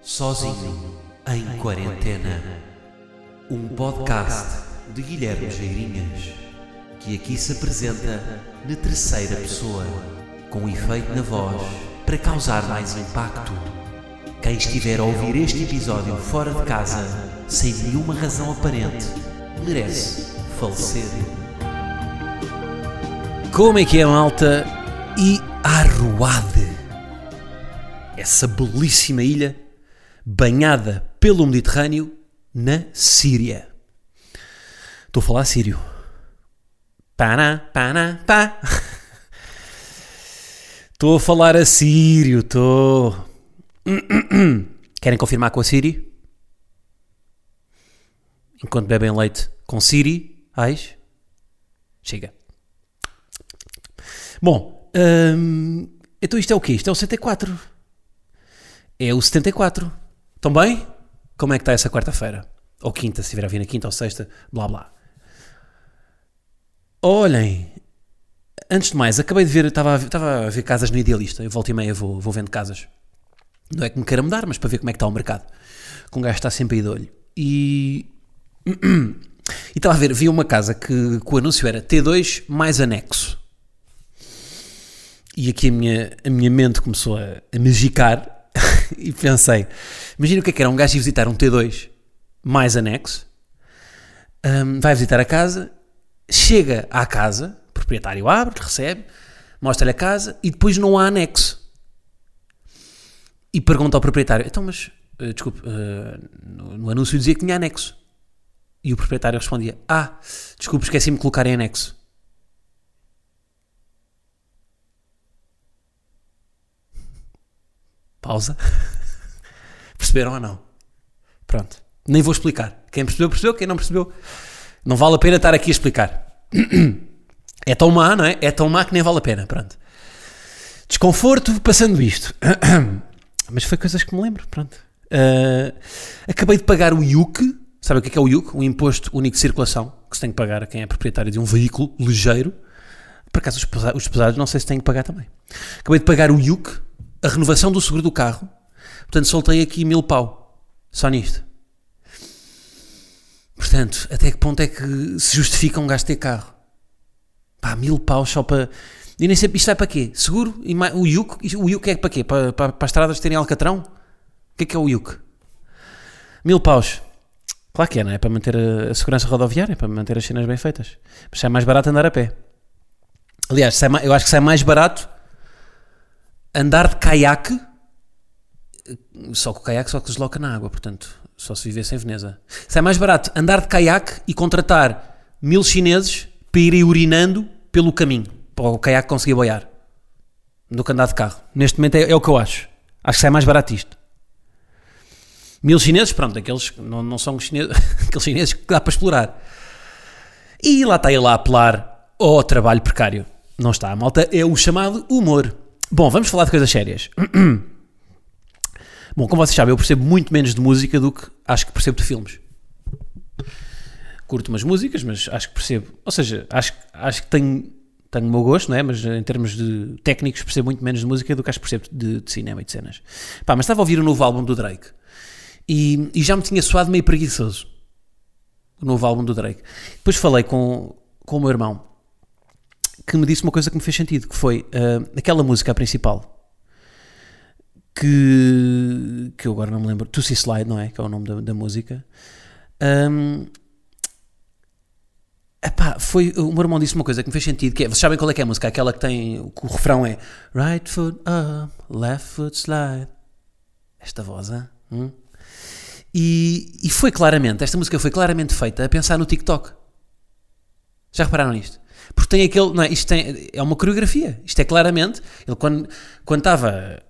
Sozinho em Quarentena. Um podcast de Guilherme Geirinhas, que aqui se apresenta na terceira pessoa, com efeito na voz para causar mais impacto. Quem estiver a ouvir este episódio fora de casa, sem nenhuma razão aparente, merece falecer. Como é que é, malta? E Arruade, essa belíssima ilha banhada pelo Mediterrâneo na Síria. Estou a falar sírio. Paná, paná, pá. Estou a falar a sírio, estou. Querem confirmar com a Siri? Enquanto bebem leite com Siri, ais? Chega. Bom, hum, então isto é o quê? Isto é o 74. É o 74. Estão bem? Como é que está essa quarta-feira? Ou quinta, se estiver a vir na quinta ou sexta, blá blá. Olhem, antes de mais, acabei de ver, estava a estava a ver casas no Idealista. Eu volto e meia vou, vou vendo casas. Não é que me queira mudar, mas para ver como é que está o mercado. Com um gajo está sempre aí de olho. E. E estava a ver, vi uma casa que, que o anúncio era T2 mais anexo. E aqui a minha, a minha mente começou a, a magicar e pensei: imagina o que é que era um gajo ir visitar um T2 mais anexo, hum, vai visitar a casa, chega à casa, o proprietário abre, recebe, mostra-lhe a casa e depois não há anexo. E pergunta ao proprietário: então, mas eh, desculpe, eh, no, no anúncio dizia que tinha anexo. E o proprietário respondia: Ah, desculpe, esqueci-me de colocar em anexo. Pausa. Perceberam ou não? Pronto. Nem vou explicar. Quem percebeu, percebeu. Quem não percebeu, não vale a pena estar aqui a explicar. É tão má, não é? É tão má que nem vale a pena. Pronto. Desconforto passando isto. Mas foi coisas que me lembro. Pronto. Uh, acabei de pagar o IUC. Sabe o que é, que é o IUC? O Imposto Único de Circulação. Que se tem que pagar a quem é proprietário de um veículo ligeiro. Por acaso, os pesa- os pesados não sei se têm que pagar também. Acabei de pagar o IUC, a renovação do seguro do carro. Portanto, soltei aqui mil pau. Só nisto. Portanto, até que ponto é que se justifica um gasto ter carro? Pá, mil paus só para. E nem sei, isto vai para quê? Seguro? E o IUC? O IUC é para quê? Para, para, para as estradas terem alcatrão? O que é que é o IUC? Mil paus. Claro que é, não é? É para manter a, segurança rodoviária, é para manter as cenas bem feitas. Mas é mais barato andar a pé. Aliás, sai eu acho que sai mais barato andar de caiaque, só que o caiaque só que desloca na água, portanto, só se vivesse em Veneza. Sai mais barato andar de caiaque e contratar mil chineses para irem urinando pelo caminho, para o caiaque conseguir boiar, do que andar de carro. Neste momento é, é o que eu acho. Acho que sai mais barato isto. Mil chineses, pronto, aqueles que não, não são chineses, aqueles chineses que dá para explorar. E lá está ele a apelar ao trabalho precário. Não está, malta, é o chamado humor. Bom, vamos falar de coisas sérias. Bom, como vocês sabem, eu percebo muito menos de música do que acho que percebo de filmes. Curto umas músicas, mas acho que percebo. Ou seja, acho, acho que tenho, tenho o meu gosto, não é? Mas em termos de técnicos, percebo muito menos de música do que acho que percebo de, de cinema e de cenas. Pá, mas estava a ouvir o novo álbum do Drake e, e já me tinha soado meio preguiçoso. O novo álbum do Drake. Depois falei com, com o meu irmão que me disse uma coisa que me fez sentido, que foi ah, aquela música principal que, que eu agora não me lembro, To See Slide, não é? Que é o nome da, da música. Ahm, epá, foi, o meu irmão disse uma coisa que me fez sentido, que é, vocês sabem qual é que é a música? Aquela que tem, que o refrão é Right foot up, left foot slide. Esta voz, hein? Hum? E, e foi claramente, esta música foi claramente feita a pensar no TikTok. Já repararam nisto? Porque tem aquele. Não é, isto tem, é uma coreografia. Isto é claramente. Ele, quando, quando estava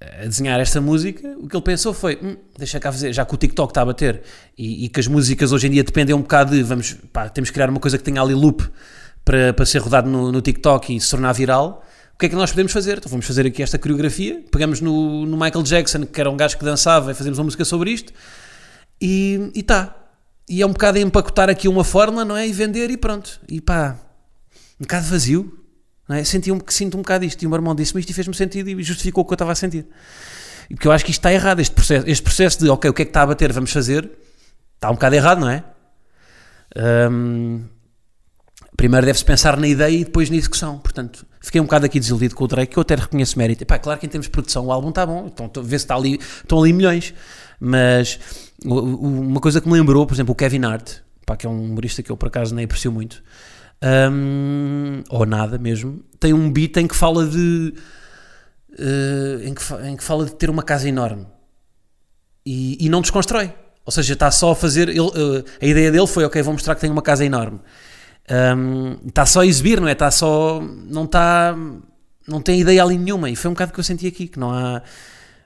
a desenhar esta música, o que ele pensou foi: "Hum, deixa cá fazer, já que o TikTok está a bater e, e que as músicas hoje em dia dependem um bocado de. Vamos, pá, temos que criar uma coisa que tenha ali loop para, para ser rodado no, no TikTok e se tornar viral. O que é que nós podemos fazer? Então vamos fazer aqui esta coreografia. Pegamos no, no Michael Jackson, que era um gajo que dançava, e fazemos uma música sobre isto. E, e tá. E é um bocado empacotar aqui uma fórmula, não é? E vender e pronto. E pá, um bocado vazio. Não é? Senti um, sinto um bocado isto. E o meu irmão disse-me isto e fez-me sentido e justificou o que eu estava a sentir. Porque eu acho que isto está errado, este processo, este processo de, ok, o que é que está a bater, vamos fazer, está um bocado errado, não é? Hum, primeiro deve-se pensar na ideia e depois na execução. Portanto, fiquei um bocado aqui desiludido com o Drake, que eu até reconheço mérito. Epá, claro que em termos de produção o álbum está bom, então vê se está ali, estão ali milhões. Mas uma coisa que me lembrou, por exemplo, o Kevin Hart, que é um humorista que eu por acaso nem aprecio muito, hum, ou nada mesmo, tem um beat em que fala de. eh, em, que, em que fala de ter uma casa enorme e, e não desconstrói. Ou seja, está só a fazer. ele, eh, a ideia dele foi: ok, vou mostrar que tenho uma casa enorme. Um, está só a exibir, não é? Está só. Não está. Não tem ideia ali nenhuma. E foi um bocado que eu senti aqui: que não há.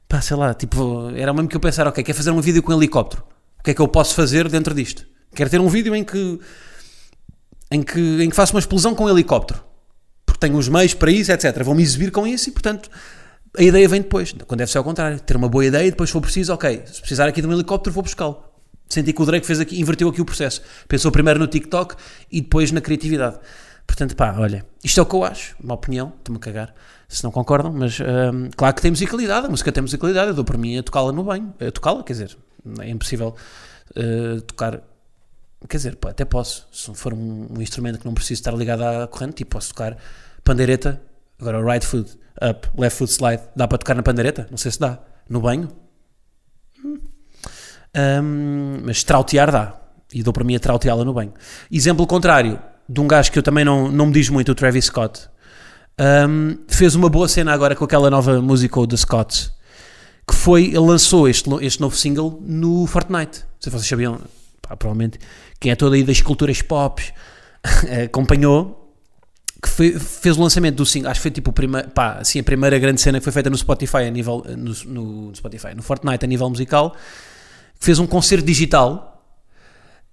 Pá, sei lá, tipo, era mesmo que eu pensar: ok, quer fazer um vídeo com um helicóptero. O que é que eu posso fazer dentro disto? Quero ter um vídeo em que. Em que, em que faço uma explosão com um helicóptero. Porque tenho os meios para isso, etc. Vou-me exibir com isso e, portanto, a ideia vem depois. Quando deve ser ao contrário. Ter uma boa ideia e depois, se for preciso, ok, se precisar aqui de um helicóptero, vou buscá-lo. Senti que o Drake fez aqui, inverteu aqui o processo. Pensou primeiro no TikTok e depois na criatividade. Portanto, pá, olha, isto é o que eu acho, uma opinião, estou-me a cagar, se não concordam, mas hum, claro que tem musicalidade, a música tem musicalidade, eu dou por mim a tocá-la no banho, a tocá-la, quer dizer, é impossível uh, tocar, quer dizer, pá, até posso, se for um, um instrumento que não preciso estar ligado à corrente, tipo, posso tocar pandeireta, agora right foot up, left foot slide, dá para tocar na pandeireta? Não sei se dá, no banho? Hum, mas trautear dá. E dou para mim a trauteá-la no banho. Exemplo contrário, de um gajo que eu também não, não me diz muito, o Travis Scott. Hum, fez uma boa cena agora com aquela nova música o The Scots. Que foi, ele lançou este, este novo single no Fortnite. Não sei se vocês sabiam, pá, provavelmente, quem é todo aí das culturas pop acompanhou. Que foi- fez o lançamento do single, acho que foi tipo primeiro, pá, assim, a primeira grande cena que foi feita no Spotify a nível, no, no Spotify, no Fortnite a nível musical, fez um concerto digital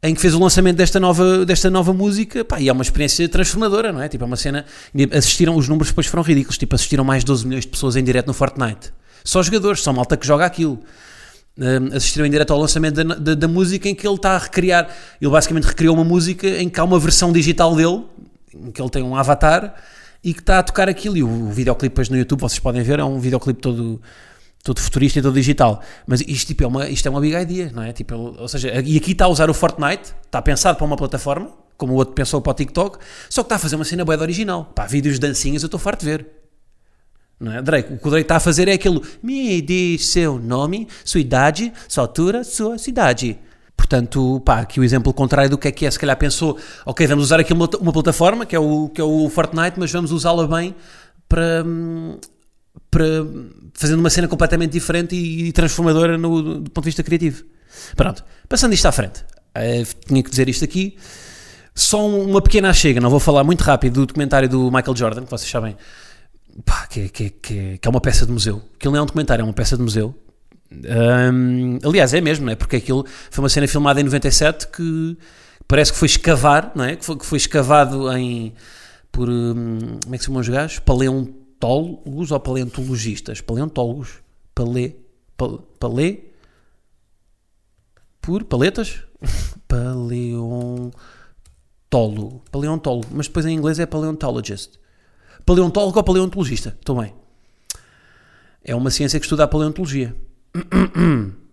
em que fez o lançamento desta nova, desta nova música, pá, e é uma experiência transformadora, não é? Tipo, é uma cena, assistiram, os números depois foram ridículos, tipo, assistiram mais de 12 milhões de pessoas em direto no Fortnite. Só jogadores, só malta que joga aquilo. Assistiram em direto ao lançamento da, da, da música em que ele está a recriar, ele basicamente recriou uma música em que há uma versão digital dele, em que ele tem um avatar e que está a tocar aquilo, e o, o videoclipe depois no YouTube, vocês podem ver, é um videoclipe todo todo futurista e todo digital. Mas isto, tipo, é, uma, isto é uma big idea, não é? Tipo, ou seja, e aqui está a usar o Fortnite, está pensado para uma plataforma, como o outro pensou para o TikTok, só que está a fazer uma cena bué original. Pá, vídeos de dancinhas eu estou farto de ver. Não é? Drake, o que o Drake está a fazer é aquilo, me diz seu nome, sua idade, sua altura, sua cidade. Portanto, pá, aqui o exemplo contrário do que é que é, se calhar pensou, ok, vamos usar aqui uma, uma plataforma, que é, o, que é o Fortnite, mas vamos usá-la bem para, para fazendo uma cena completamente diferente e, e transformadora no, do ponto de vista criativo. Pronto, passando isto à frente, eh, tinha que dizer isto aqui. Só um- uma pequena chega, não vou falar muito rápido do documentário do Michael Jordan, que vocês sabem pá, que, que, que, que é uma peça de museu. Aquilo não é um documentário, é uma peça de museu. Hum, aliás, é mesmo, não é? Porque aquilo foi uma cena filmada em 97 que parece que foi escavar, não é? Que foi, que foi escavado em por hum, como é que se chamam os gajos? Paleontólogos ou paleontologistas? Paleontólogos? Palé? Pal, palé? Por paletas? Paleontólogo. Paleontólogo. Mas depois em inglês é paleontologist. Paleontólogo ou paleontologista? Estou bem. É uma ciência que estuda a paleontologia.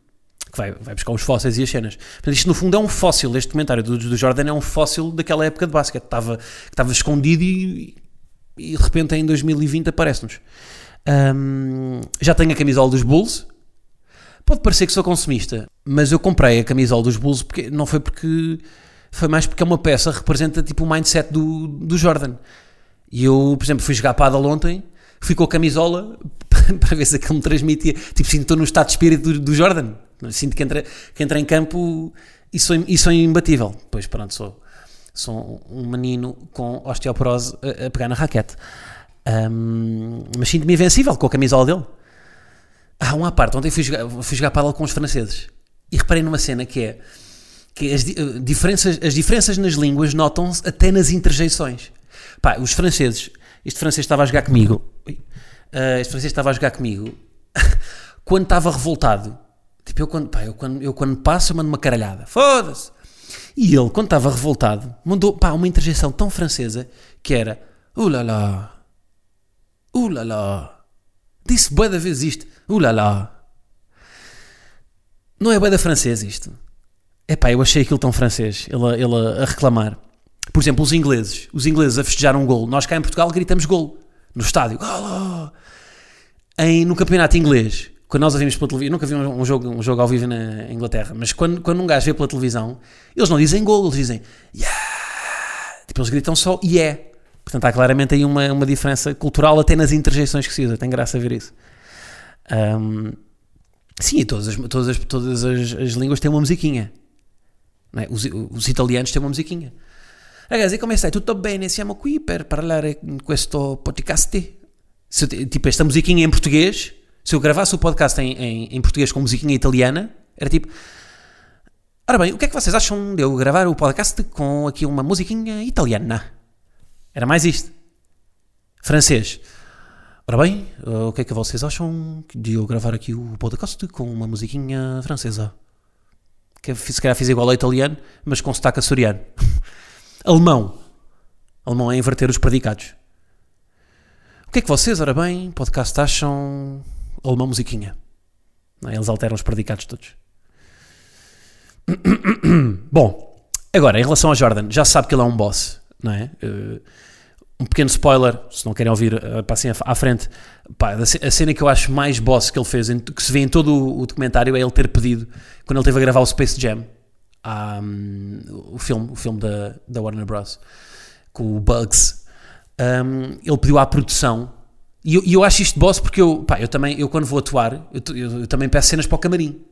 Que vai, vai buscar os fósseis e as cenas. Portanto, isto no fundo é um fóssil. Este comentário do, do Jordan é um fóssil daquela época de basquete. Estava, que estava escondido e, e de repente em 2020 aparece-nos. Hum, já tenho a camisola dos Bulls. Pode parecer que sou consumista, mas eu comprei a camisola dos Bulls porque não foi porque foi mais porque é uma peça que representa tipo o mindset do, do Jordan. E eu, por exemplo, fui jogar paddle ontem, fui com a camisola para ver se aquilo me transmitia. Tipo, sinto estou no estado de espírito do, do Jordan. Sinto que entra, que entra em campo e sou, e sou imbatível. Pois pronto, sou, sou um menino com osteoporose a, a pegar na raquete. Ahm, mas sinto-me invencível com a camisola dele. Ah, à parte, ontem fui jogar, fui jogar com os franceses e reparei numa cena que é que as, eh, diferenças, as diferenças nas línguas notam-se até nas interjeições. Pá, os franceses, este francês estava a jogar comigo, ui, eh, este francês estava a jogar comigo quando estava revoltado. Tipo, eu quando, pá, eu quando, eu quando passo, eu mando uma caralhada, foda-se. E ele, quando estava revoltado, mandou pá, uma interjeição tão francesa que era ulala, ulala. Disse bué da vez isto, ulala. Não é bué da francês isto? Epá, eu achei aquilo tão francês, ele, ele a reclamar. Por exemplo, os ingleses. Os ingleses a festejar um gol. Nós cá em Portugal gritamos gol. No estádio. Golo! Em, no campeonato inglês, quando nós ouvimos pela televisão, nunca vi um, um jogo, um jogo ao vivo na Inglaterra, mas quando, quando um gajo vê pela televisão, eles não dizem gol, eles dizem yeah! Tipo, eles gritam só yeah. Portanto, há claramente aí uma, uma diferença cultural até nas interjeições que se usa. Tem graça a ver isso. Um, sim, todas as, todas as, todas as, as línguas têm uma musiquinha. É? Os, os, italianos têm uma musiquinha. Ragazzi, come stai? Tutto bene? Siamo qui per parlare in questo podcast. Se, tipo, esta musiquinha em português, se eu gravasse o podcast em, em, em, português com musiquinha italiana, era tipo. Ora bem, o que é que vocês acham de eu gravar o podcast com aqui uma musiquinha italiana? Era mais isto. Francês. Ora bem, o que é que vocês acham de eu gravar aqui o podcast com uma musiquinha francesa? Que se calhar fiz igual ao italiano, mas com sotaque açoriano. Alemão. Alemão é inverter os predicados. O que é que vocês, ora bem, podcast acham alemão musiquinha? Não, é? eles alteram os predicados todos. Bom, agora, em relação a Jordan, já sabe que ele é um boss, não é? Uh, um pequeno spoiler, se não querem ouvir, uh, passem à frente. Pá, a cena que eu acho mais boss que ele fez, que se vê em todo o documentário, é ele ter pedido, quando ele teve a gravar o Space Jam, um, o filme, o filme da, da Warner Bros. com o Bugs. Um, ele pediu à produção e eu, eu, acho isto boss porque eu, pá, eu também, eu quando vou atuar, eu, eu, eu também peço cenas para o camarim.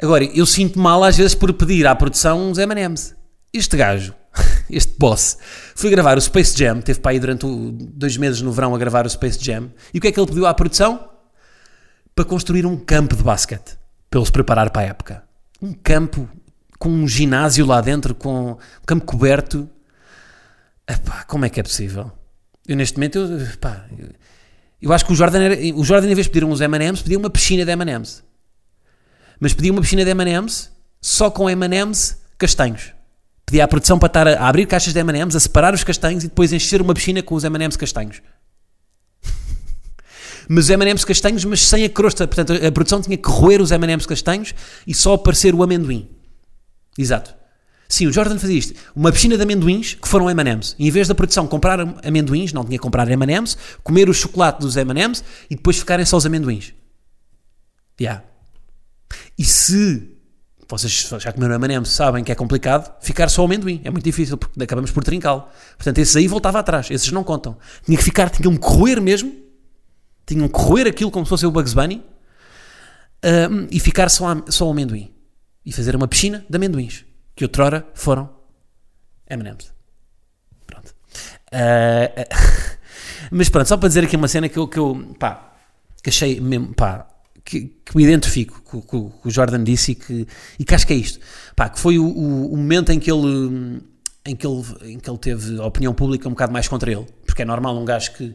Agora, eu sinto mal às vezes por pedir à produção uns M&M's. Este gajo, este boss, foi gravar o Space Jam, teve para aí durante o, dois meses no verão a gravar o Space Jam, e o que é que ele pediu à produção? Para construir um campo de basquete, para ele se preparar para a época um campo com um ginásio lá dentro, com um campo coberto. Epá, como é que é possível? Eu neste momento, eu, epá, eu, eu acho que o Jordan, era, o Jordan em vez de pedir uns M&M's, pedia uma piscina de M&M's. Mas pedia uma piscina de M&M's só com M&M's castanhos. Pedia à produção para estar a, a abrir caixas de M&M's, a separar os castanhos e depois encher uma piscina com os M&M's castanhos mas M&M's castanhos, mas sem a crosta. Portanto, a produção tinha que roer os M&M's castanhos e só aparecer o amendoim. Exato. Sim, o Jordan fazia isto. Uma piscina de amendoins que foram M&M's. Em vez da produção comprar amendoins, não tinha que comprar M&M's, comer o chocolate dos M&M's e depois ficarem só os amendoins. Yeah. E se vocês já comeram M&M's sabem que é complicado, ficar só o amendoim. É muito difícil, porque acabamos por trincá-lo. Portanto, esses aí voltava atrás. Esses não contam. Tinha que ficar, tinham que correr mesmo tinham que correr aquilo como se fosse o Bugs Bunny um, e ficar só, só o amendoim. E fazer uma piscina de amendoins, que outrora foram M&M's. Pronto. Uh, mas pronto, só para dizer aqui uma cena que eu, que eu pá, que achei mesmo, pá, que, que me identifico com, com, com, o Jordan disse e que, e que acho que é isto. Pá, que foi o, o, o momento em que ele em que, ele, em que ele teve a opinião pública um bocado mais contra ele. Porque é normal um gajo que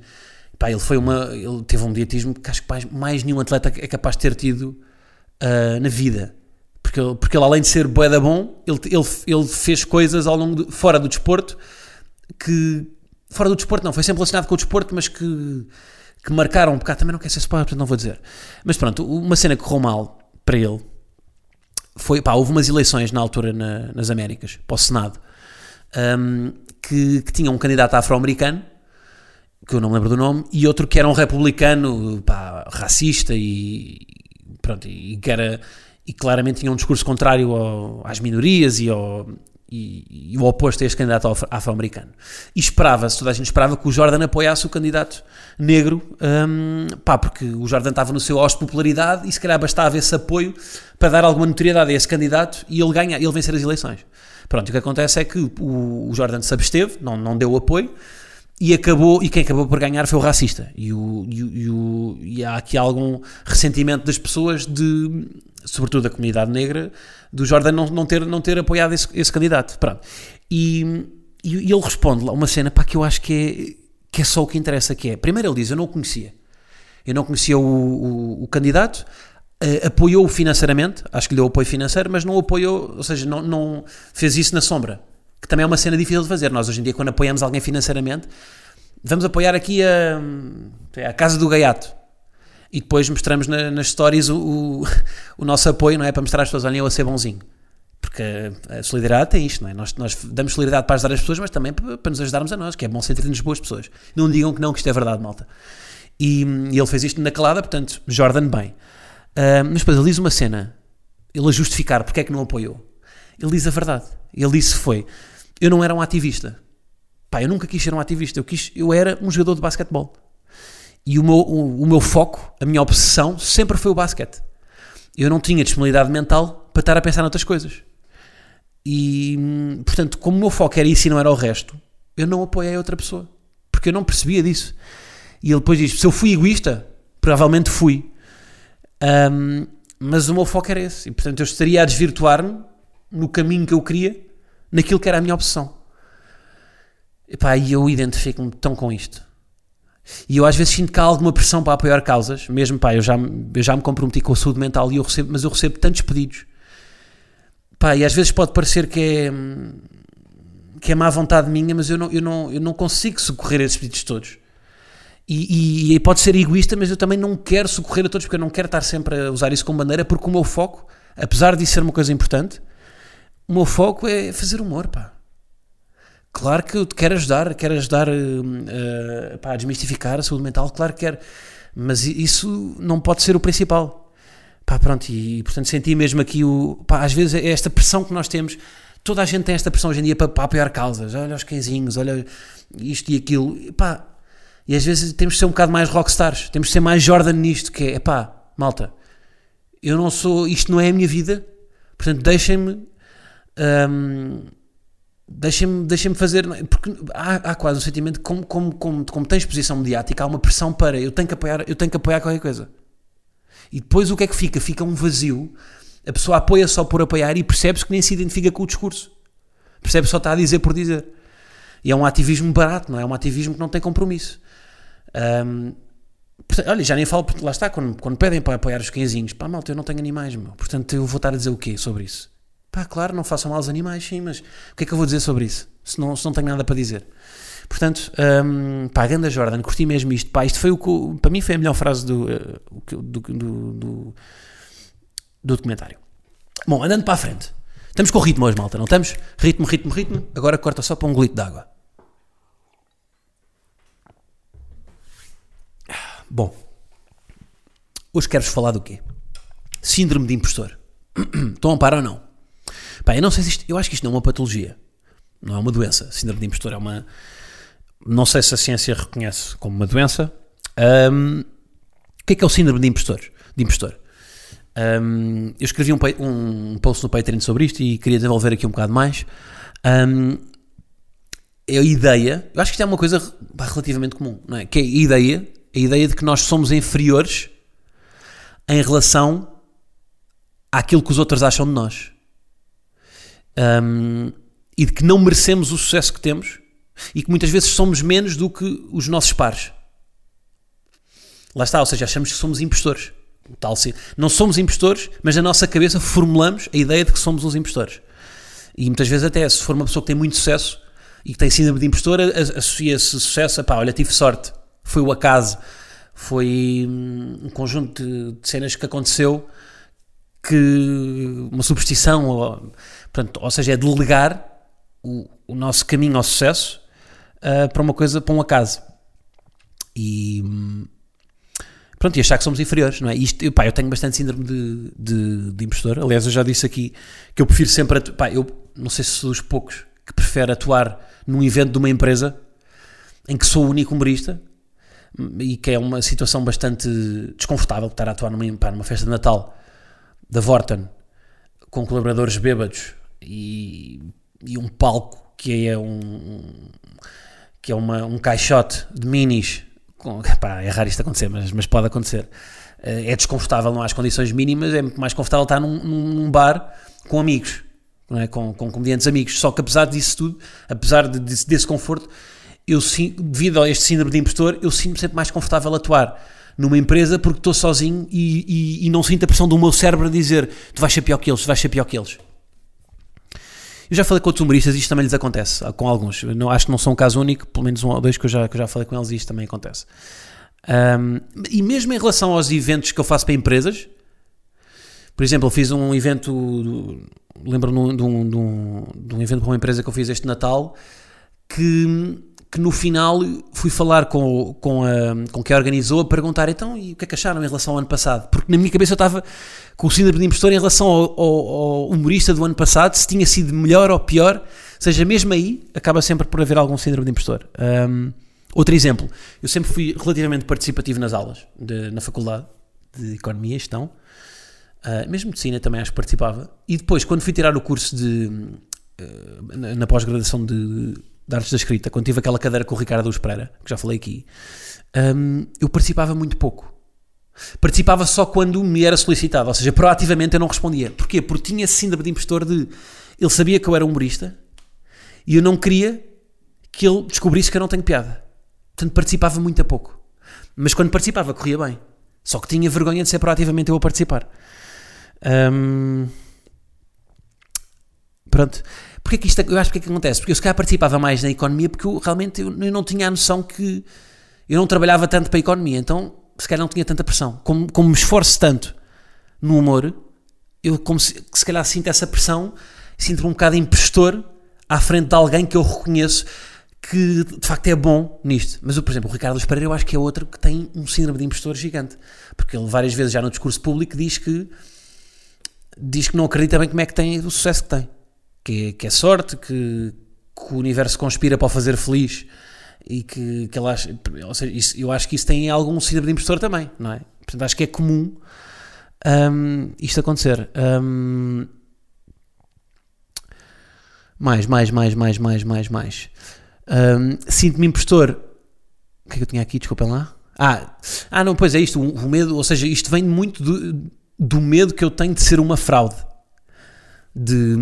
Pá, ele foi uma. Ele teve um mediatismo que acho que mais, mais nenhum atleta é capaz de ter tido uh, na vida. Porque porque ele, além de ser boeda bom, ele, ele, ele fez coisas ao longo de, fora do desporto que. Fora do desporto, não, foi sempre relacionado com o desporto, mas que, que marcaram um bocado. Também não quer ser spoiler, portanto não vou dizer. Mas pronto, uma cena que correu mal para ele foi. Pá, houve umas eleições na altura na, nas Américas, para o Senado, um, que, que tinha um candidato afro-americano que eu não me lembro do nome, e outro que era um republicano pá, racista e pronto, e que era e claramente tinha um discurso contrário ao, às minorias e, ao, e, e o oposto a este candidato afro-americano. E esperava-se, toda a gente esperava que o Jordan apoiasse o candidato negro, um, pá, porque o Jordan estava no seu auge de popularidade e se calhar bastava esse apoio para dar alguma notoriedade a esse candidato e ele ganhar, ele vencer as eleições. Pronto, o que acontece é que o, o Jordan se absteve, não, não deu apoio, e acabou e quem acabou por ganhar foi o racista. E, o, e, o, e, há aqui algum ressentimento das pessoas de sobretudo da comunidade negra do Jordan não, não ter não ter apoiado esse, esse candidato. Pronto. E, e, ele responde lá uma cena para que eu acho que é que é só o que interessa que é primeiro ele diz eu não o conhecia. Eu não conhecia o, o candidato uh, apoiou-o financeiramente acho que lhe deu apoio financeiro mas não apoiou ou seja não, não fez isso na sombra que também é uma cena difícil de fazer. Nós hoje em dia, quando apoiamos alguém financeiramente, vamos apoiar aqui a, a Casa do Gaiato. e depois mostramos na- nas stories o, o, o nosso apoio, não é? Para mostrar às pessoas, olhem, eu a ser bonzinho. Porque a solidariedade tem isto, não é? Nós, nós damos solidariedade para ajudar as pessoas, mas também para, para nos ajudarmos a nós, que é bom sentir-nos boas pessoas. Não digam que não, que isto é verdade, malta. E, e ele fez isto na calada, portanto, Jordan bem. Ah, mas depois ele diz uma cena, ele a justificar porque é que não apoiou. Ele diz a verdade. Ele disse foi, eu não era um ativista. Pá, eu nunca quis ser um ativista, eu, quis, eu era um jogador de basquetebol. E o meu, o, o meu foco, a minha obsessão, sempre foi o basquete. Eu não tinha disponibilidade mental para estar a pensar noutras coisas. E, portanto, como o meu foco era isso e não era o resto, eu não apoiei outra pessoa. Porque eu não percebia disso. E ele depois diz: se eu fui egoísta, provavelmente fui. Hum, mas o meu foco era esse. E, portanto, eu estaria a desvirtuar-me no caminho que eu queria, naquilo que era a minha obsessão. Epá, e eu identifico-me tão com isto. E eu às vezes sinto que há alguma pressão para apoiar causas, mesmo pá, eu já, eu já me comprometi com a saúde mental e eu recebo, mas eu recebo tantos pedidos. Pá, e às vezes pode parecer que é que é má vontade minha, mas eu não, eu não, eu não consigo socorrer esses pedidos todos. E, e, e pode ser egoísta, mas eu também não quero socorrer a todos, porque eu não quero estar sempre a usar isso como bandeira, porque o meu foco, apesar disso ser uma coisa importante, o meu foco é fazer humor, pá. Claro que eu quero ajudar, quero ajudar a, pá, a desmistificar a saúde mental, claro que quero, mas isso não pode ser o principal. Pá, pronto, e, e, portanto senti mesmo aqui o. Pá, às vezes é esta pressão que nós temos, toda a gente tem esta pressão hoje em dia para, para apoiar causas, olha os cãezinhos, olha isto e aquilo, e, pá, e às vezes temos de ser um bocado mais rockstars, temos de ser mais Jordan nisto, que é, pá, malta, eu não sou, isto não é a minha vida, portanto deixem-me. Hum, deixem-me deixem fazer, porque há, há quase um sentimento como, como, como, como tem exposição mediática, há uma pressão para eu tenho que apoiar, eu tenho que apoiar qualquer coisa. E depois o que é que fica? Fica um vazio, a pessoa apoia só por apoiar e percebe-se que nem se identifica com o discurso. Percebe só está a dizer por dizer. E é um ativismo barato, não é? É um ativismo que não tem compromisso. Hum, portanto, olha, já nem falo, porque lá está, quando, quando pedem para apoiar os cãezinhos, pá, malta, eu não tenho animais, meu. Portanto, eu vou estar a dizer o quê sobre isso? Pá, claro, não façam mal aos animais, sim, mas o que é que eu vou dizer sobre isso? Se não, se não tenho nada para dizer. Portanto, hum, pá, Ganda Jordan, curti mesmo isto. Pá, isto foi o para mim foi a melhor frase do, eh, do, do, do, do documentário. Bom, andando para a frente. Estamos com ritmo hoje, malta, não estamos? Ritmo, ritmo, ritmo. Agora corta só para um golito de água. Bom, hoje quero-vos falar do quê? Síndrome de impostor. Estão a par ou não? Pá, eu não sei se isto, eu acho que isto não é uma patologia, não é uma doença. Síndrome de impostor é uma, não sei se a ciência reconhece como uma doença. Ahm, o que é que é o síndrome de impostor? De impostor? Ahm, eu escrevi um, um post no Patreon sobre isto e queria desenvolver aqui um bocado mais. Ahm, é a ideia, eu acho que isto é uma coisa relativamente comum, não é? Que é a ideia, a ideia de que nós somos inferiores em relação àquilo que os outros acham de nós. Um, e de que não merecemos o sucesso que temos e que muitas vezes somos menos do que os nossos pares. Lá está, ou seja, achamos que somos impostores. Tal, se- não somos impostores, mas na nossa cabeça formulamos a ideia de que somos uns impostores. E muitas vezes até, se for uma pessoa que tem muito sucesso e que tem síndrome de impostor, a- a- associa esse sucesso a pá, olha, tive sorte, foi o acaso, foi hum, um conjunto de cenas que aconteceu que uma superstição, ou, portanto, ou seja, é delegar o, o nosso caminho ao sucesso ah, para uma coisa, para um acaso. E pronto, e achar que somos inferiores, não é? Isto, eu, pá, eu tenho bastante síndrome de, de, de impostor. Aliás, eu já disse aqui que eu prefiro sempre, pá, eu não sei se sou dos poucos que prefere atuar num evento de uma empresa em que sou o único humorista hum, e que é uma situação bastante desconfortável estar a atuar numa, pá, numa festa de Natal da Vorten com colaboradores bêbados e, e um palco que é um que é uma, um caixote de minis com, pá, é raro isto acontecer, mas, mas pode acontecer. Eh, é desconfortável, não há as condições mínimas é muito mais confortável estar num, num- bar com amigos não é? com, com comediantes amigos, só que apesar disso tudo apesar de- desse, desse conforto eu devido a este síndrome de impostor eu sinto-me sempre mais confortável a atuar numa empresa porque estou sozinho e, e- e não sinto a pressão do meu cérebro a dizer tu vais ser pior que eles, tu vais ser pior que eles. Eu já falei com outros humoristas e isto também lhes acontece, com alguns. Não, acho que não são um caso único, pelo menos um ou dois que eu já, que eu já falei com eles e isto também acontece. Um, e mesmo em relação aos eventos que eu faço para empresas, por exemplo, eu fiz um evento, lembro-me de, um, de, um, de um evento para uma empresa que eu fiz este Natal, que, que no final fui falar com, com, a, com quem organizou a perguntar então e o que é que acharam em relação ao ano passado? Porque na minha cabeça eu estava com o síndrome de impostor em relação ao, ao, ao humorista do ano passado, se tinha sido melhor ou pior, ou seja, mesmo aí acaba sempre por haver algum síndrome de impostor. Um, outro exemplo, eu sempre fui relativamente participativo nas aulas de, na faculdade de Economia e Gestão, uh, mesmo medicina também acho que participava, e depois quando fui tirar o curso de, uh, na, na pós-graduação de de artes da escrita, quando tive aquela cadeira com o Ricardo Luz Pereira, que já falei aqui, um, eu participava muito pouco. Participava só quando me era solicitado, ou seja, proativamente eu não respondia. Porquê? Porque tinha síndrome de impostor de. Ele sabia que eu era humorista e eu não queria que ele descobrisse que eu não tenho piada. Portanto, participava muito a pouco. Mas quando participava, corria bem. Só que tinha vergonha de ser proativamente eu a participar. Um, pronto. Que isto, eu acho que, é que acontece? Porque eu se calhar participava mais na economia porque eu realmente eu, eu não tinha a noção que eu não trabalhava tanto para a economia, então se calhar não tinha tanta pressão. Como, como me esforço tanto no humor, eu como se, se calhar sinto essa pressão, sinto-me um bocado impostor à frente de alguém que eu reconheço que de facto é bom nisto. Mas, por exemplo, o Ricardo Pereira eu acho que é outro que tem um síndrome de impostor gigante. Porque ele várias vezes já no discurso público diz que diz que não acredita bem como é que tem o sucesso que tem que que é sorte, que, que, o universo conspira para o fazer feliz e que, que ele acha, ou seja, isso, eu acho que isso tem algum síndrome de impostor também, não é? Portanto, acho que é comum um, isto acontecer. Um, mais, mais, mais, mais, mais, mais, mais. Um, Sinto-me impostor. O que é que eu tinha aqui? Desculpem lá. Ah, ah, não, pois é isto, o, o medo, ou seja, isto vem muito do, do medo que eu tenho de ser uma fraude de,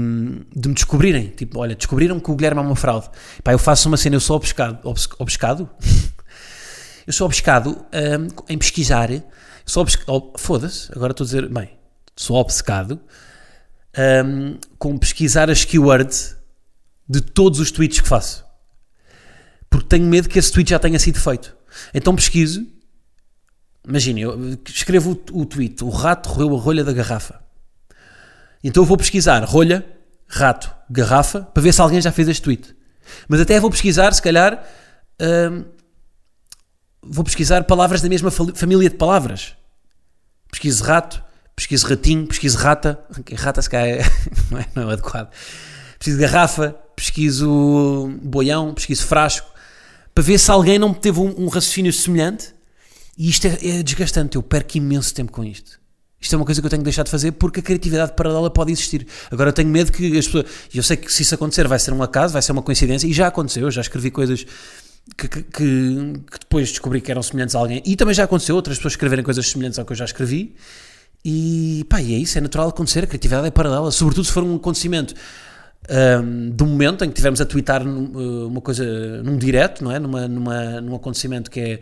de me descobrirem. Tipo, olha, descobriram que o Guilherme é uma fraude. Pá, eu faço uma cena, eu sou obcecado. Obce, obcecado? eu sou obcecado um, em pesquisar. Sou obcecado. Foda-se, agora estou a dizer. Bem, sou obcecado um, com pesquisar as keywords de todos os tweets que faço. Porque tenho medo que esse tweet já tenha sido feito. Então pesquiso. Imagina, eu escrevo o, o tweet: o rato roeu a rolha da garrafa. Então eu vou pesquisar rolha, rato, garrafa, para ver se alguém já fez este tweet. Mas até vou pesquisar, se calhar, hum, vou pesquisar palavras da mesma família de palavras. Pesquiso rato, pesquiso ratinho, pesquiso rata. Rata se calhar não, é, não é adequado. Pesquiso garrafa, pesquiso boião, pesquiso frasco, para ver se alguém não teve um, um raciocínio semelhante. E isto é, é desgastante, eu perco imenso tempo com isto. Isto é uma coisa que eu tenho que deixar de fazer porque a criatividade paralela pode existir. Agora eu tenho medo que as pessoas. E eu sei que se isso acontecer vai ser um acaso, vai ser uma coincidência, e já aconteceu, eu já escrevi coisas que, que, que, depois descobri que eram semelhantes a alguém. E também já aconteceu outras pessoas escreverem coisas semelhantes ao que eu já escrevi. E pá, e é isso, é natural acontecer, a criatividade é paralela, sobretudo se for um acontecimento um, do momento em que estivermos a twittar uh, uma coisa num direto, não é? Numa, numa, num acontecimento que é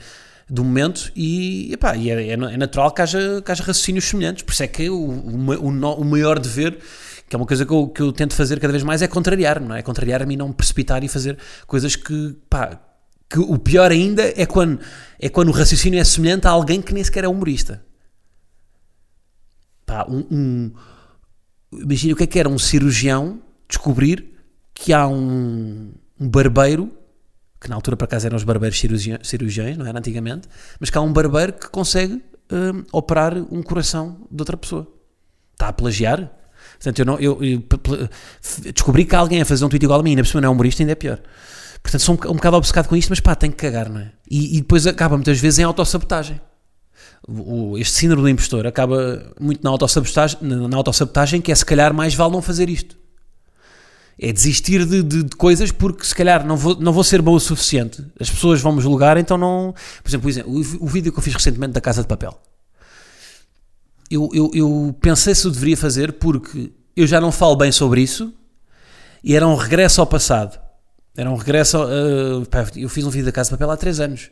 do momento e, epá, e é, é, é, natural que haja, que haja raciocínios semelhantes. Por isso é que o, o, o maior dever, que é uma coisa que eu, que eu tento fazer cada vez mais, é contrariar, não é? Contrariar a mim, não me precipitar e fazer coisas que, pá, que o pior ainda é quando, é quando o raciocínio é semelhante a alguém que nem sequer é humorista. Pá, um, um, imagina o que é que era um cirurgião descobrir que há um, um barbeiro que na altura para casa eram os barbeiros cirurgiões, não era antigamente, mas que há um barbeiro que consegue um, operar um coração de outra pessoa. Está a plagiar? Portanto, eu, não, eu, eu, descobri que há alguém a fazer um tweet igual a mim, ainda por cima não é humorista, ainda é pior. Portanto, sou um, um bocado obcecado com isto, mas pá, tenho que cagar, não é? E, e depois acaba muitas vezes em autossabotagem. O, este síndrome do impostor acaba muito na autossabotagem, na, na autossabotagem, que é se calhar mais vale não fazer isto é desistir de, de, de, coisas porque se calhar não vou, não vou ser bom o suficiente. As pessoas vão me julgar, então não. Por exemplo, o, o vídeo que eu fiz recentemente da Casa de Papel. Eu, eu, eu pensei se eu deveria fazer porque eu já não falo bem sobre isso e era um regresso ao passado. Era um regresso. Uh, pá, eu fiz um vídeo da Casa de Papel há 3 anos.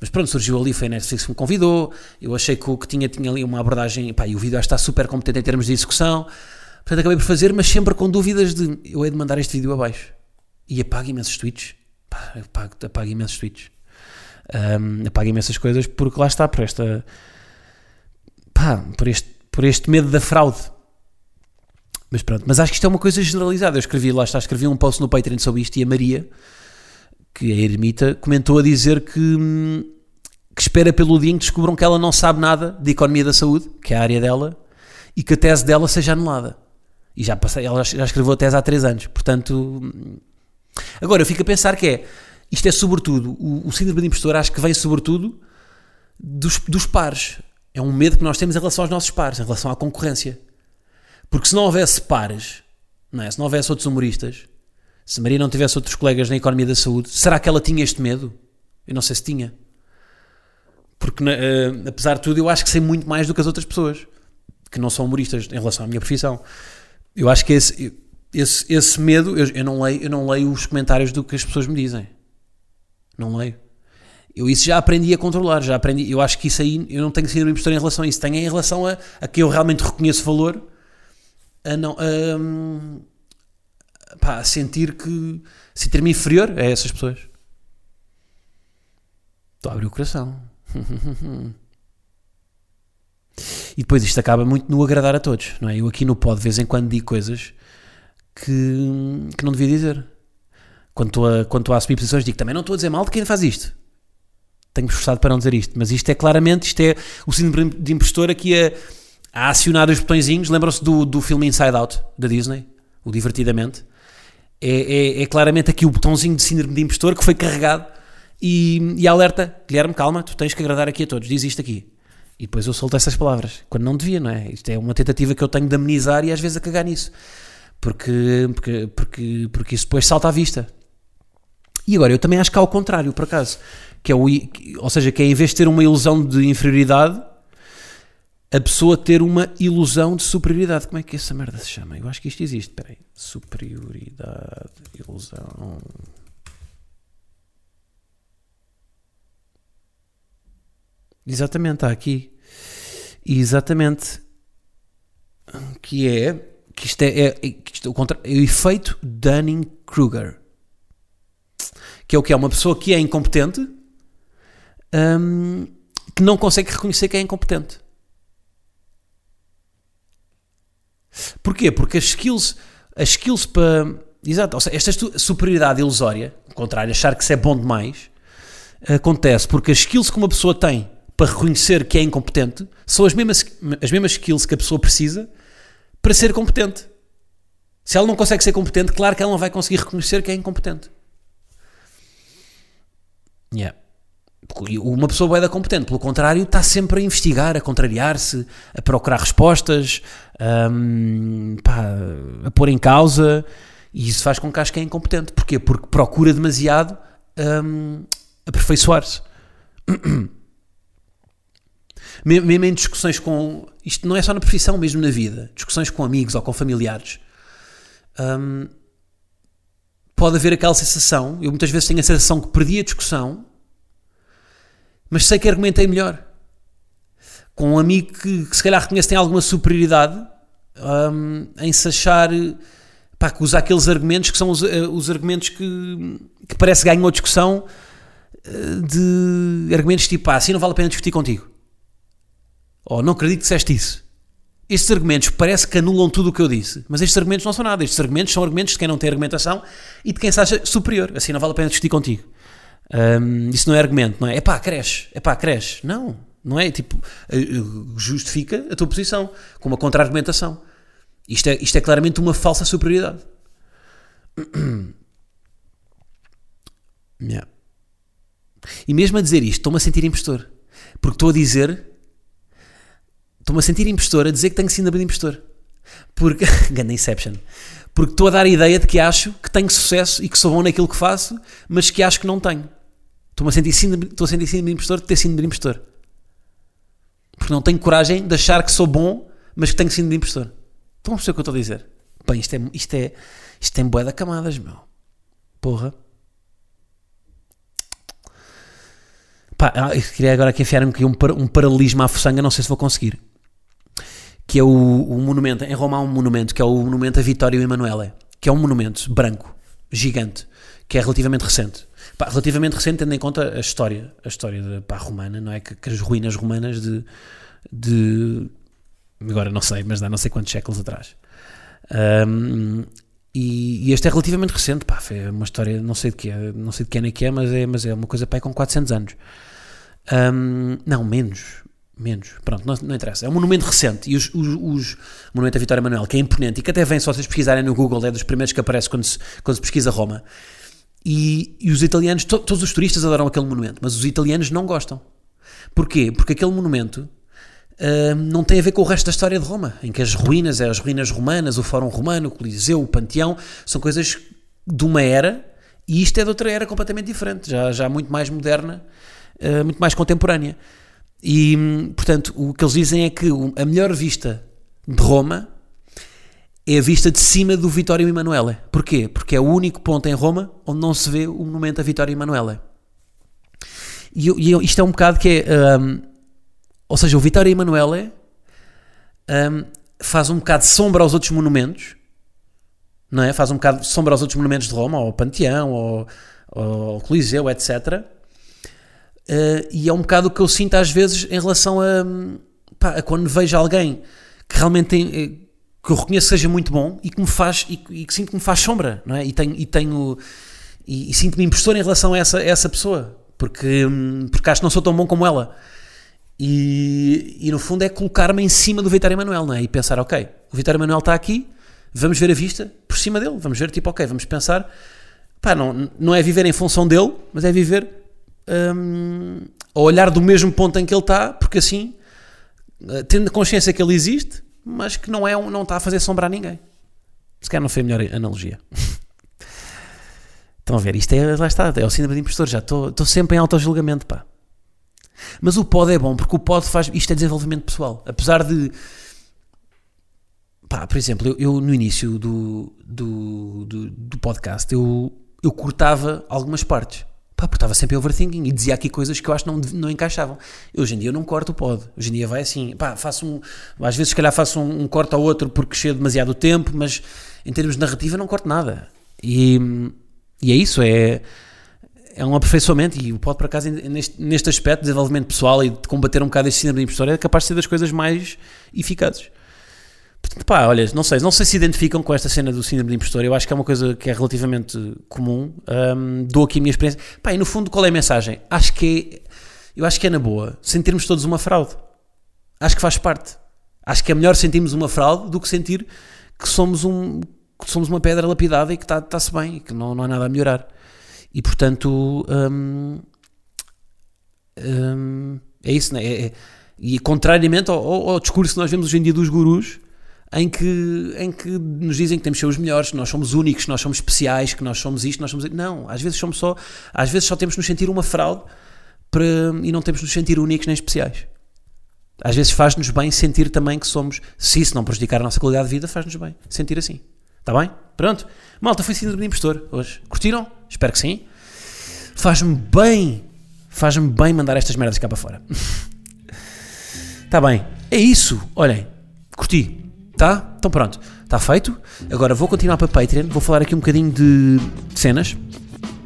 Mas pronto, surgiu ali, foi a Netflix que me convidou. Eu achei que o que tinha, tinha ali uma abordagem. Pá, e o vídeo está super competente em termos de execução. Portanto, acabei por fazer, mas sempre com dúvidas de eu hei de mandar este vídeo abaixo. E apago imensos tweets. Pá, apago, apago imensos tweets. Um, apaga imensas coisas porque lá está, por esta. pá, por este, por este medo da fraude. Mas pronto, mas acho que isto é uma coisa generalizada. Eu escrevi, lá está, escrevi um post no Patreon sobre isto e a Maria, que é ermita, comentou a dizer que, hum, que espera pelo dia em que descubram que ela não sabe nada de economia da saúde, que é a área dela, e que a tese dela seja anulada. E já passei, ela já escreveu a tese há 3 anos, portanto. Agora, eu fico a pensar que é, isto é sobretudo, o, o síndrome de impostor acho que vem sobretudo dos, dos pares. É um medo que nós temos em relação aos nossos pares, em relação à concorrência. Porque se não houvesse pares, não é? se não houvesse outros humoristas, se Maria não tivesse outros colegas na economia da saúde, será que ela tinha este medo? Eu não sei se tinha. Porque, eh, apesar de tudo, eu acho que sei muito mais do que as outras pessoas que não são humoristas em relação à minha profissão. Eu acho que esse, esse, esse medo, eu, eu não leio, eu não leio os comentários do que as pessoas me dizem. Não leio. Eu isso já aprendi a controlar, já aprendi. Eu acho que isso aí, eu não tenho sido impostor em relação a isso. Tenho em relação a, a que eu realmente reconheço valor, a não. A, pá, a sentir que. sentir-me inferior a essas pessoas. Estou a abrir o coração. E depois isto acaba muito no agradar a todos, não é? Eu aqui no pod de vez em quando digo coisas que, que não devia dizer. Quando estou, a, quando estou a assumir posições, digo também não estou a dizer mal de quem faz isto. Tenho-me esforçado para não dizer isto, mas isto é claramente, isto é o síndrome de impostor aqui a, a acionar os botõezinhos. Lembram-se do, do filme Inside Out, da Disney? O Divertidamente? É, é, é claramente aqui o botãozinho de síndrome de impostor que foi carregado e, e alerta, Guilherme, calma, tu tens que agradar aqui a todos, diz isto aqui. E depois eu solto essas palavras, quando não devia, não é? Isto é uma tentativa que eu tenho de amenizar e às vezes a cagar nisso. Porque, porque, porque, porque isso depois salta à vista. E agora, eu também acho que há o contrário, por acaso. Que é o, ou seja, que é em vez de ter uma ilusão de inferioridade, a pessoa ter uma ilusão de superioridade. Como é que essa merda se chama? Eu acho que isto existe. Espera aí. Superioridade, ilusão. Exatamente, está aqui. Exatamente. Que é. Que isto é, é, que isto é o, contra, é o efeito Dunning-Kruger. Que é o que é? Uma pessoa que é incompetente hum, que não consegue reconhecer que é incompetente. Porquê? Porque as skills, as skills para. Exato, ou seja, esta superioridade ilusória, ao contrário, achar que isso é bom demais, acontece porque as skills que uma pessoa tem para reconhecer que é incompetente são as mesmas, as mesmas skills que a pessoa precisa para ser competente. Se ela não consegue ser competente, claro que ela não vai conseguir reconhecer que é incompetente. Yeah. Uma pessoa bué da competente, pelo contrário, está sempre a investigar, a contrariar-se, a procurar respostas, hum, pá, a pôr em causa, e isso faz com que ache que é incompetente. Porquê? Porque procura demasiado hum, aperfeiçoar-se. Me- Mesmo em discussões com. Isto não é só na profissão, mesmo na vida. Discussões com amigos ou com familiares. hum, pode haver aquela sensação. Eu muitas vezes tenho a sensação que perdi a discussão, mas sei que argumentei melhor. Com um amigo que, que se calhar reconhece tem alguma superioridade hum, em se achar. Pá, que usa aqueles argumentos que são os, eh, os argumentos que, que parece ganham a discussão eh, de argumentos tipo, ah, assim não vale a pena discutir contigo. Ou não acredito que disseste isso. Estes argumentos parece que anulam tudo o que eu disse, mas estes argumentos não são nada. Estes argumentos são argumentos de quem não tem argumentação e de quem se acha superior. Assim não vale a pena discutir contigo. Hum, isso não é argumento, não é? É pá, cresce. É pá, cresce. Não. Não é? Tipo, eh, eh, justifica a tua posição com uma contra-argumentação. Isto é, isto é claramente uma falsa superioridade. Yeah. E mesmo a dizer isto, estou-me a sentir impostor. Porque estou a dizer estou-me a sentir impostor a dizer que tenho síndrome de impostor. Porque, ganda Inception. Porque estou a dar a ideia de que acho que tenho sucesso e que sou bom naquilo que faço, mas que acho que não tenho. Estou-me a sentir síndrome, estou a sentir síndrome de impostor de ter síndrome de impostor. Porque não tenho coragem de achar que sou bom, mas que tenho síndrome de impostor. Estão a perceber o que eu estou a dizer? Bem, isto é, isto é, isto tem bué de camadas, meu. Porra. Pá, ah, eu queria agora aqui enfiar-me um, um paralelismo à façanha, não sei se vou conseguir. Que é o, o monumento, em Roma há um monumento, que é o monumento a Vittorio Emanuele, que é um monumento branco, gigante, que é relativamente recente. Pá, relativamente recente, tendo em conta a história, a história da pá, romana, não é? Que, que as ruínas romanas de, de. Agora não sei, mas dá não sei quantos séculos atrás. Um, e, e, este é relativamente recente, pá, foi uma história, não sei de que é, não sei de quem é que é, mas é, mas é uma coisa pá, com 400 anos. Um, não, menos, menos, pronto, não, não, interessa. É um monumento recente e os, os, os o monumento a Vitória Manuel, que é imponente e que até vem, se vocês pesquisarem no Google, é dos primeiros que aparece quando se, quando se pesquisa Roma. E, e os italianos, to, todos os turistas adoram aquele monumento, mas os italianos não gostam. Porquê? Porque aquele monumento Uh, não tem a ver com o resto da história de Roma, em que as ruínas, as ruínas romanas, o Fórum Romano, o Coliseu, o Panteão, são coisas de uma era e isto é de outra era completamente diferente, já, já muito mais moderna, uh, muito mais contemporânea. E, portanto, o que eles dizem é que a melhor vista de Roma é a vista de cima do Vittorio Emanuele. Porquê? Porque é o único ponto em Roma onde não se vê o monumento a Vittorio Emanuele. E, e isto é um bocado que é. Um, ou seja, o Vitória Emanuele um, faz um bocado de sombra aos outros monumentos, não é? Faz um bocado de sombra aos outros monumentos de Roma, ao Panteão, ao, ao Coliseu, etc. Uh, e é um bocado o que eu sinto às vezes em relação a, pá, a quando vejo alguém que realmente tem, eh, que eu reconheço seja muito bom e que me faz e, e que sinto que me faz sombra, não é? E tenho e tenho e, e sinto-me impostor em relação a essa, a essa pessoa, porque hum, porque acho que não sou tão bom como ela. E, e no fundo é colocar-me em cima do Vitório Emanuel, não é? E pensar, ok, o Vitório Emanuel está aqui, vamos ver a vista por cima dele, vamos ver, tipo, ok, vamos pensar, pá, não, não é viver em função dele, mas é viver um, a olhar do mesmo ponto em que ele está, porque assim, eh, tendo consciência que ele existe, mas que não, é um, não está a fazer sombra a ninguém. Se calhar não foi a melhor analogia. Estão a ver, isto é, lá está, é o síndrome de impostor, já estou, estou sempre em auto-julgamento, pá. Mas o pod é bom porque o pod faz. Isto é desenvolvimento pessoal. Apesar de. Pá, por exemplo, eu, eu no início do, do, do, do, podcast eu, eu cortava algumas partes. Pá, porque estava sempre overthinking e dizia aqui coisas que eu acho que não, não encaixavam. Hoje em dia eu não corto o pod. Hoje em dia vai assim, pá, faço um. Às vezes, se calhar, faço um, um corte ao outro porque cheio demasiado tempo, mas em termos de narrativa não corto nada. E, e é isso, é é um aperfeiçoamento e o pode, por acaso, neste, neste aspecto de desenvolvimento pessoal e de combater um bocado este síndrome de impostor, é capaz de ser das coisas mais eficazes. Portanto, pá, olha, não sei, não sei se identificam com esta cena do síndrome de impostor, eu acho que é uma coisa que é relativamente comum, um, dou aqui a minha experiência. Pá, e no fundo, qual é a mensagem? Acho que é, eu acho que é na boa, sentirmos todos uma fraude. Acho que faz parte. Acho que é melhor sentirmos uma fraude do que sentir que somos, um, que somos uma pedra lapidada e que está-se tá bem e que não, não há nada a melhorar. E portanto, hum, hum, é isso, né? É, é, e contrariamente ao, ao, ao, discurso que nós vemos hoje em dia dos gurus, em que, em que nos dizem que temos que ser os melhores, que nós somos únicos, que nós somos especiais, que nós somos isto, nós somos. Não, às vezes somos só. Às vezes só temos de nos sentir uma fraude para, e não temos de nos sentir únicos nem especiais. Às vezes faz-nos bem sentir também que somos, se isso não prejudicar a nossa qualidade de vida, faz-nos bem sentir assim. Está bem? Pronto. Malta, foi síndrome de impostor hoje. Curtiram? Espero que sim. Faz-me bem, faz-me bem mandar estas merdas cá para fora. Está bem. É isso. Olhem, curti. Tá? Então pronto. Está feito. Agora vou continuar para Patreon. Vou falar aqui um bocadinho de cenas.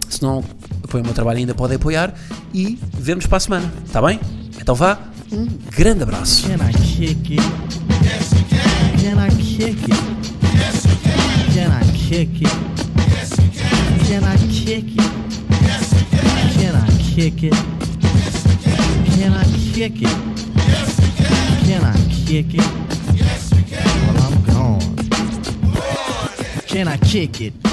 Se não apoia o meu trabalho ainda podem apoiar. E vemos para a semana. Está bem? Então vá. Um grande abraço. Can I kick it? Can I kick it? Yes, you can. Can I kick it? Yes, you can. Can I kick it? Yes, you can. Can I kick it? Yes, you can. Can I kick it? Yes, you can. Can I kick it? Can I kick it?